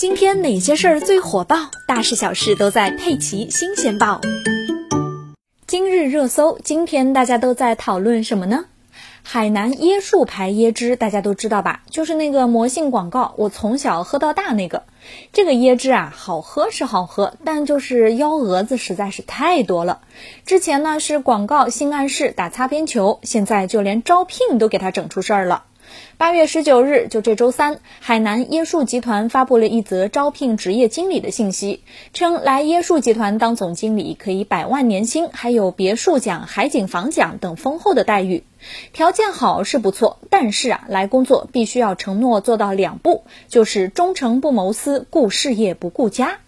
今天哪些事儿最火爆？大事小事都在《佩奇新鲜报》。今日热搜，今天大家都在讨论什么呢？海南椰树牌椰汁，大家都知道吧？就是那个魔性广告，我从小喝到大那个。这个椰汁啊，好喝是好喝，但就是幺蛾子实在是太多了。之前呢是广告性暗示打擦边球，现在就连招聘都给他整出事儿了。八月十九日，就这周三，海南椰树集团发布了一则招聘职业经理的信息，称来椰树集团当总经理可以百万年薪，还有别墅奖、海景房奖等丰厚的待遇。条件好是不错，但是啊，来工作必须要承诺做到两步，就是忠诚不谋私，顾事业不顾家。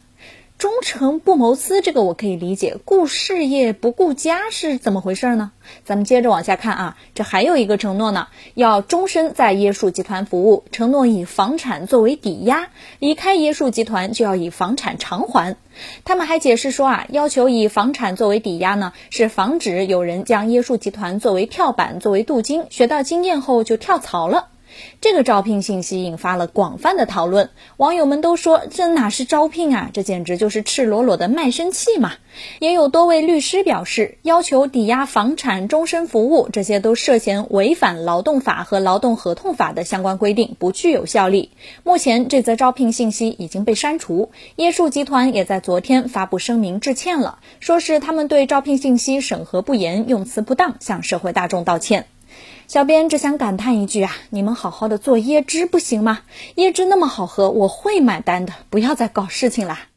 忠诚不谋私，这个我可以理解；顾事业不顾家是怎么回事呢？咱们接着往下看啊，这还有一个承诺呢，要终身在椰树集团服务，承诺以房产作为抵押，离开椰树集团就要以房产偿还。他们还解释说啊，要求以房产作为抵押呢，是防止有人将椰树集团作为跳板、作为镀金，学到经验后就跳槽了。这个招聘信息引发了广泛的讨论，网友们都说这哪是招聘啊，这简直就是赤裸裸的卖身契嘛！也有多位律师表示，要求抵押房产、终身服务，这些都涉嫌违反劳动法和劳动合同法的相关规定，不具有效力。目前这则招聘信息已经被删除，椰树集团也在昨天发布声明致歉了，说是他们对招聘信息审核不严、用词不当，向社会大众道歉。小编只想感叹一句啊，你们好好的做椰汁不行吗？椰汁那么好喝，我会买单的，不要再搞事情啦。